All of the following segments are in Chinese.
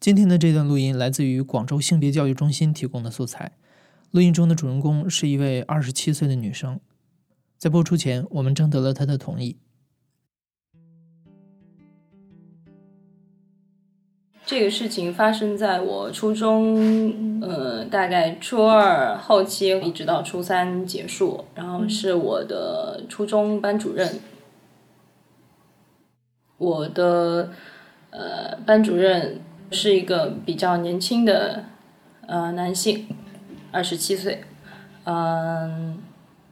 今天的这段录音来自于广州性别教育中心提供的素材。录音中的主人公是一位二十七岁的女生，在播出前，我们征得了她的同意。这个事情发生在我初中，呃，大概初二后期，一直到初三结束。然后是我的初中班主任，我的呃班主任是一个比较年轻的呃男性，二十七岁。嗯，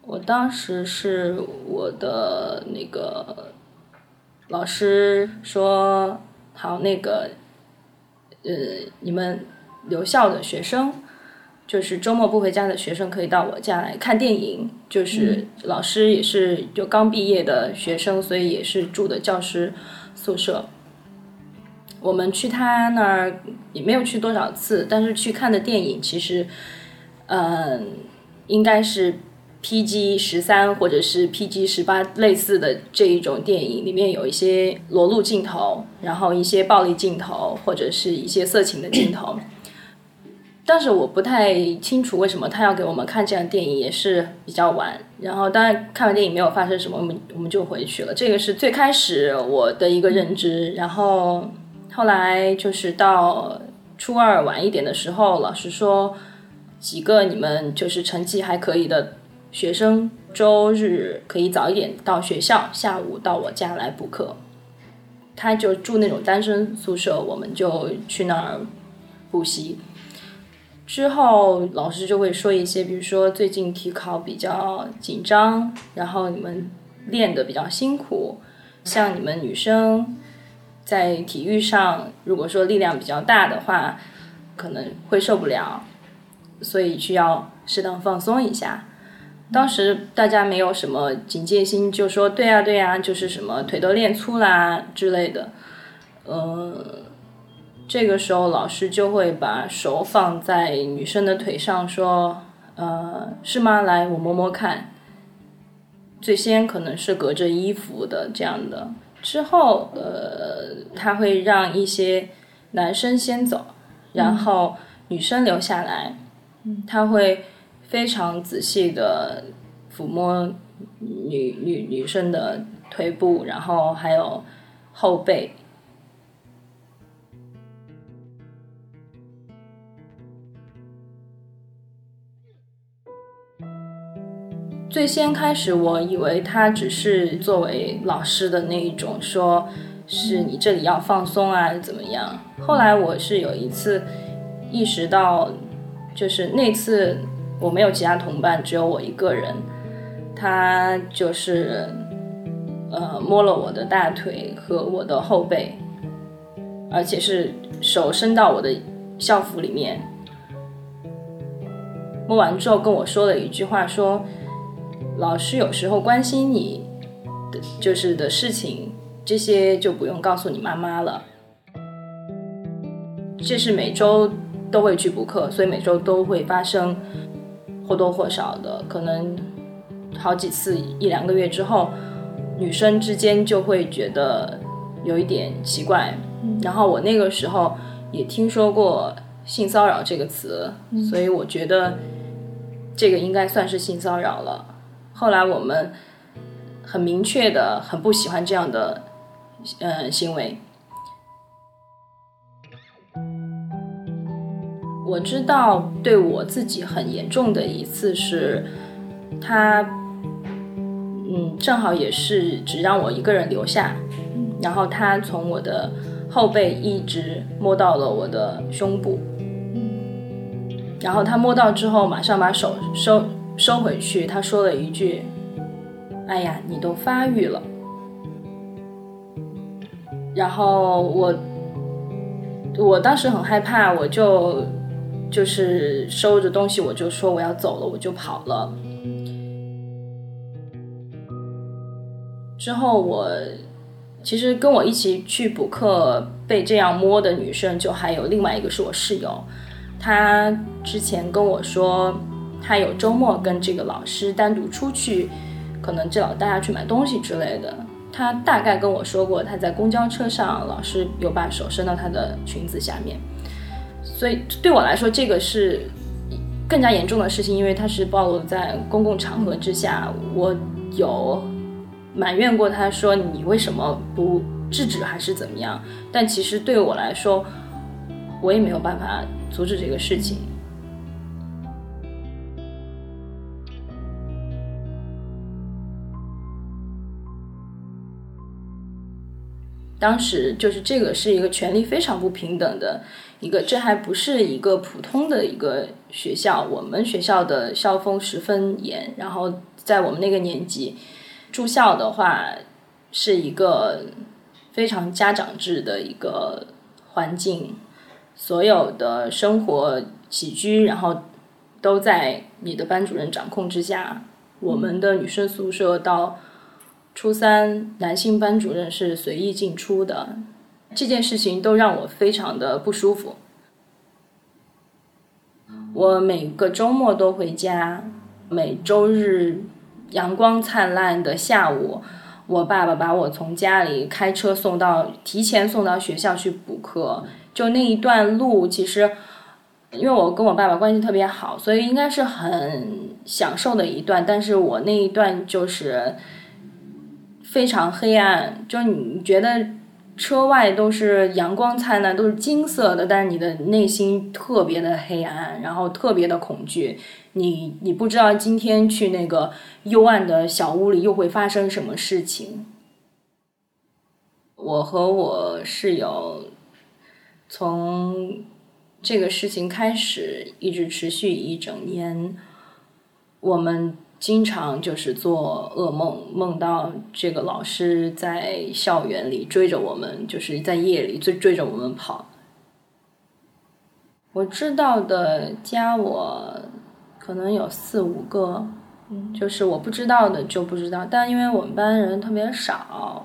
我当时是我的那个老师说好那个。呃，你们留校的学生，就是周末不回家的学生，可以到我家来看电影。就是老师也是就刚毕业的学生，所以也是住的教师宿舍。我们去他那儿也没有去多少次，但是去看的电影其实，嗯，应该是。P.G. 十三或者是 P.G. 十八类似的这一种电影，里面有一些裸露镜头，然后一些暴力镜头，或者是一些色情的镜头。但是我不太清楚为什么他要给我们看这样电影，也是比较晚。然后当然看完电影没有发生什么，我们我们就回去了。这个是最开始我的一个认知。然后后来就是到初二晚一点的时候，老师说几个你们就是成绩还可以的。学生周日可以早一点到学校，下午到我家来补课。他就住那种单身宿舍，我们就去那儿补习。之后老师就会说一些，比如说最近体考比较紧张，然后你们练的比较辛苦，像你们女生在体育上，如果说力量比较大的话，可能会受不了，所以需要适当放松一下。当时大家没有什么警戒心，就说对啊对啊，就是什么腿都练粗啦之类的。呃，这个时候老师就会把手放在女生的腿上，说：“呃，是吗？来，我摸摸看。”最先可能是隔着衣服的这样的，之后呃，他会让一些男生先走，然后女生留下来。他会。非常仔细的抚摸女女女生的腿部，然后还有后背。最先开始，我以为他只是作为老师的那一种，说是你这里要放松啊，怎么样？后来我是有一次意识到，就是那次。我没有其他同伴，只有我一个人。他就是，呃，摸了我的大腿和我的后背，而且是手伸到我的校服里面。摸完之后跟我说了一句话，说：“老师有时候关心你的就是的事情，这些就不用告诉你妈妈了。”这是每周都会去补课，所以每周都会发生。或多或少的，可能好几次一两个月之后，女生之间就会觉得有一点奇怪。然后我那个时候也听说过性骚扰这个词，所以我觉得这个应该算是性骚扰了。后来我们很明确的很不喜欢这样的呃行为。我知道对我自己很严重的一次是，他，嗯，正好也是只让我一个人留下，然后他从我的后背一直摸到了我的胸部，然后他摸到之后马上把手收收回去，他说了一句：“哎呀，你都发育了。”然后我我当时很害怕，我就。就是收着东西，我就说我要走了，我就跑了。之后我其实跟我一起去补课被这样摸的女生，就还有另外一个是我室友。她之前跟我说，他有周末跟这个老师单独出去，可能这老大家去买东西之类的。他大概跟我说过，他在公交车上老师有把手伸到他的裙子下面，所以对我来说，这个是更加严重的事情，因为他是暴露在公共场合之下。我有埋怨过他说你为什么不制止还是怎么样，但其实对我来说，我也没有办法阻止这个事情。当时就是这个是一个权力非常不平等的一个，这还不是一个普通的一个学校。我们学校的校风十分严，然后在我们那个年级住校的话是一个非常家长制的一个环境，所有的生活起居，然后都在你的班主任掌控之下。我们的女生宿舍到。初三男性班主任是随意进出的，这件事情都让我非常的不舒服。我每个周末都回家，每周日阳光灿烂的下午，我爸爸把我从家里开车送到提前送到学校去补课。就那一段路，其实因为我跟我爸爸关系特别好，所以应该是很享受的一段。但是我那一段就是。非常黑暗，就你觉得车外都是阳光灿烂，都是金色的，但是你的内心特别的黑暗，然后特别的恐惧。你你不知道今天去那个幽暗的小屋里又会发生什么事情。我和我室友从这个事情开始，一直持续一整年，我们。经常就是做噩梦，梦到这个老师在校园里追着我们，就是在夜里追追着我们跑。我知道的加我可能有四五个，就是我不知道的就不知道。但因为我们班人特别少，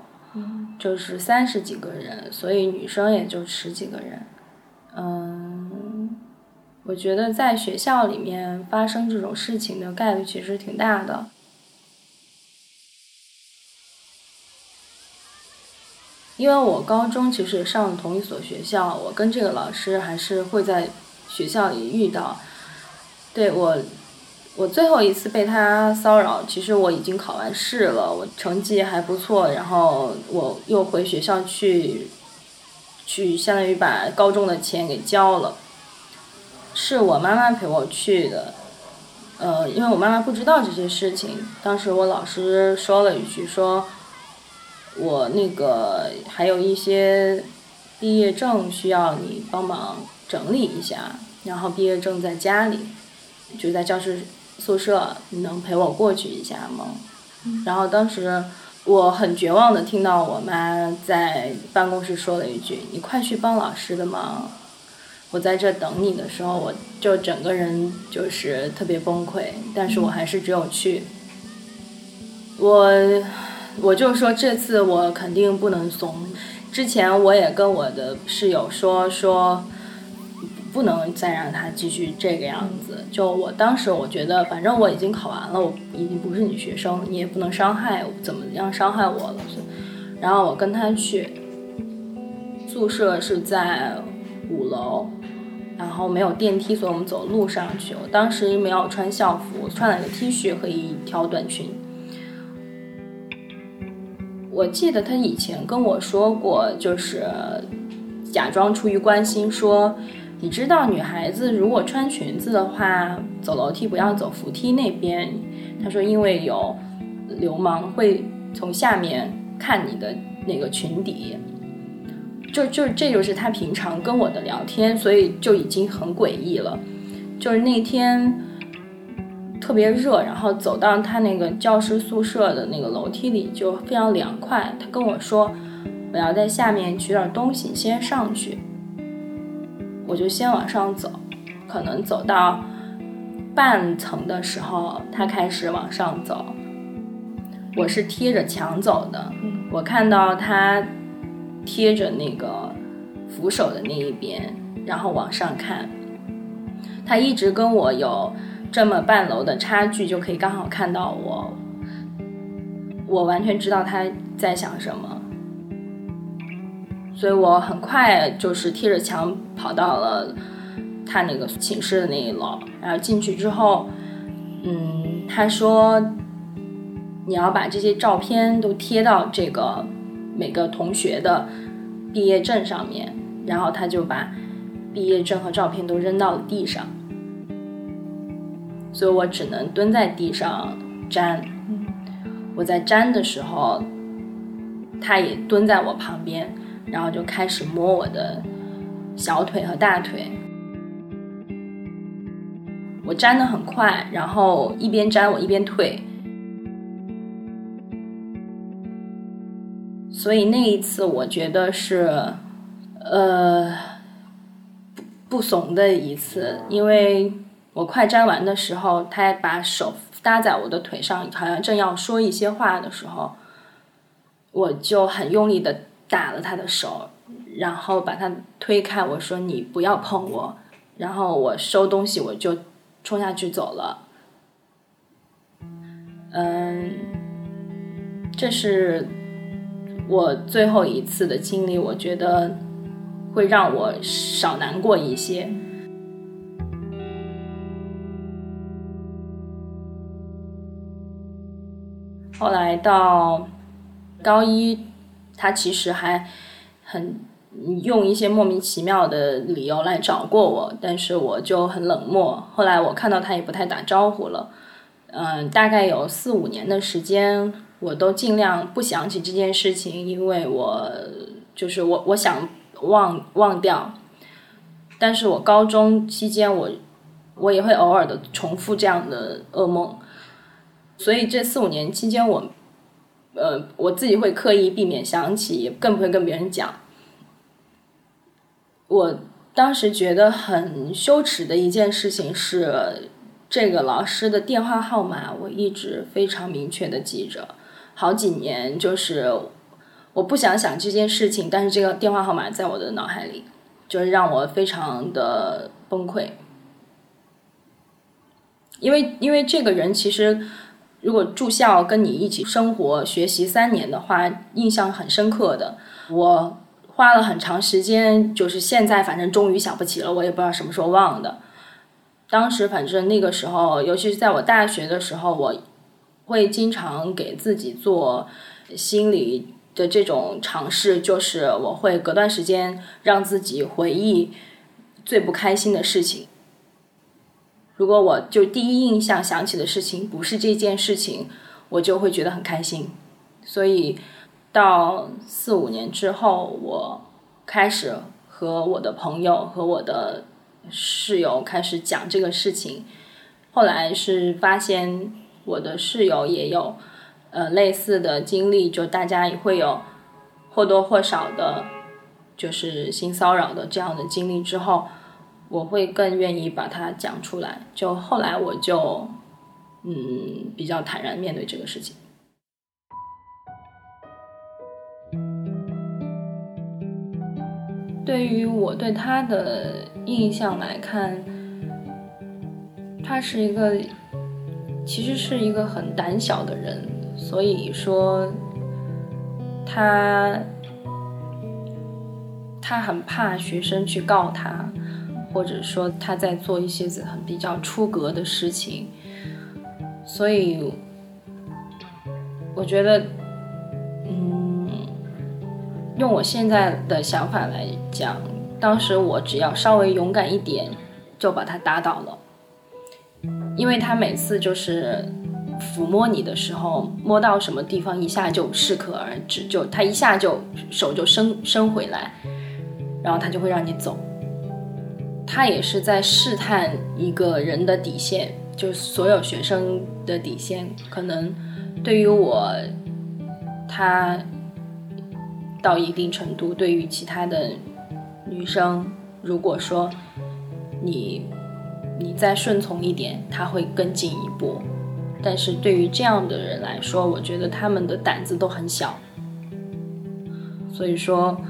就是三十几个人，所以女生也就十几个人，嗯。我觉得在学校里面发生这种事情的概率其实挺大的，因为我高中其实也上同一所学校，我跟这个老师还是会在学校里遇到。对我，我最后一次被他骚扰，其实我已经考完试了，我成绩还不错，然后我又回学校去，去相当于把高中的钱给交了。是我妈妈陪我去的，呃，因为我妈妈不知道这些事情。当时我老师说了一句，说我那个还有一些毕业证需要你帮忙整理一下，然后毕业证在家里，就在教室宿舍，你能陪我过去一下吗？然后当时我很绝望的听到我妈在办公室说了一句：“你快去帮老师的忙。”我在这等你的时候，我就整个人就是特别崩溃，但是我还是只有去。我，我就说这次我肯定不能怂。之前我也跟我的室友说说，不能再让他继续这个样子。就我当时我觉得，反正我已经考完了，我已经不是你学生，你也不能伤害怎么样伤害我了。然后我跟他去，宿舍是在五楼。然后没有电梯，所以我们走路上去。我当时没有穿校服，穿了个 T 恤和一条短裙。我记得他以前跟我说过，就是假装出于关心说：“你知道女孩子如果穿裙子的话，走楼梯不要走扶梯那边。”他说：“因为有流氓会从下面看你的那个裙底。”就就这就是他平常跟我的聊天，所以就已经很诡异了。就是那天特别热，然后走到他那个教师宿舍的那个楼梯里就非常凉快。他跟我说：“我要在下面取点东西，先上去。”我就先往上走，可能走到半层的时候，他开始往上走。我是贴着墙走的，我看到他。贴着那个扶手的那一边，然后往上看，他一直跟我有这么半楼的差距，就可以刚好看到我。我完全知道他在想什么，所以我很快就是贴着墙跑到了他那个寝室的那一楼，然后进去之后，嗯，他说你要把这些照片都贴到这个每个同学的毕业证上面，然后他就把毕业证和照片都扔到了地上，所以我只能蹲在地上粘。我在粘的时候，他也蹲在我旁边，然后就开始摸我的小腿和大腿。我粘的很快，然后一边粘我一边退，所以那一次我觉得是，呃，不不怂的一次，因为我快粘完的时候，他把手。搭在我的腿上，好像正要说一些话的时候，我就很用力的打了他的手，然后把他推开。我说：“你不要碰我。”然后我收东西，我就冲下去走了。嗯，这是我最后一次的经历，我觉得会让我少难过一些。后来到高一，他其实还很用一些莫名其妙的理由来找过我，但是我就很冷漠。后来我看到他也不太打招呼了。嗯，大概有四五年的时间，我都尽量不想起这件事情，因为我就是我我想忘忘掉。但是我高中期间，我我也会偶尔的重复这样的噩梦。所以这四五年期间，我，呃，我自己会刻意避免想起，也更不会跟别人讲。我当时觉得很羞耻的一件事情是，这个老师的电话号码我一直非常明确的记着，好几年，就是我不想想这件事情，但是这个电话号码在我的脑海里，就是让我非常的崩溃，因为因为这个人其实。如果住校跟你一起生活学习三年的话，印象很深刻的。我花了很长时间，就是现在反正终于想不起了，我也不知道什么时候忘的。当时反正那个时候，尤其是在我大学的时候，我会经常给自己做心理的这种尝试，就是我会隔段时间让自己回忆最不开心的事情。如果我就第一印象想起的事情不是这件事情，我就会觉得很开心。所以到四五年之后，我开始和我的朋友和我的室友开始讲这个事情。后来是发现我的室友也有呃类似的经历，就大家也会有或多或少的，就是性骚扰的这样的经历之后。我会更愿意把它讲出来，就后来我就，嗯，比较坦然面对这个事情。对于我对他的印象来看，他是一个，其实是一个很胆小的人，所以说，他，他很怕学生去告他。或者说他在做一些很比较出格的事情，所以我觉得，嗯，用我现在的想法来讲，当时我只要稍微勇敢一点，就把他打倒了，因为他每次就是抚摸你的时候，摸到什么地方一下就适可而止，就他一下就手就伸伸回来，然后他就会让你走。他也是在试探一个人的底线，就所有学生的底线。可能对于我，他到一定程度；对于其他的女生，如果说你你再顺从一点，他会更进一步。但是对于这样的人来说，我觉得他们的胆子都很小。所以说，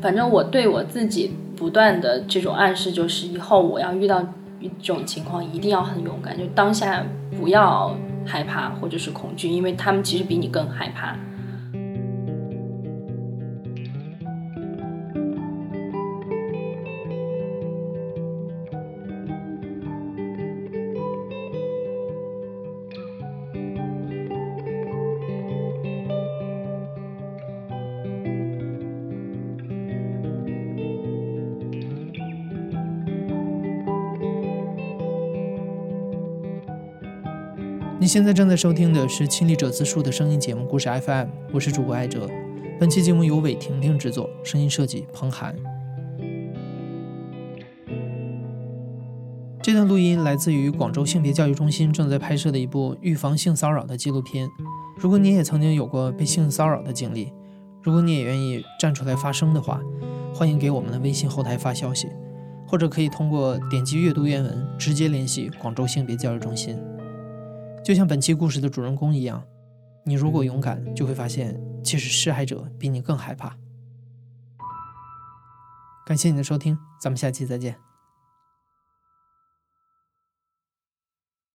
反正我对我自己。不断的这种暗示，就是以后我要遇到这种情况，一定要很勇敢，就当下不要害怕或者是恐惧，因为他们其实比你更害怕。你现在正在收听的是《亲历者自述》的声音节目故事 FM，我是主播艾哲。本期节目由韦婷婷制作，声音设计彭涵。这段录音来自于广州性别教育中心正在拍摄的一部预防性骚扰的纪录片。如果你也曾经有过被性骚扰的经历，如果你也愿意站出来发声的话，欢迎给我们的微信后台发消息，或者可以通过点击阅读原文直接联系广州性别教育中心。就像本期故事的主人公一样，你如果勇敢，就会发现，其实施害者比你更害怕。感谢你的收听，咱们下期再见。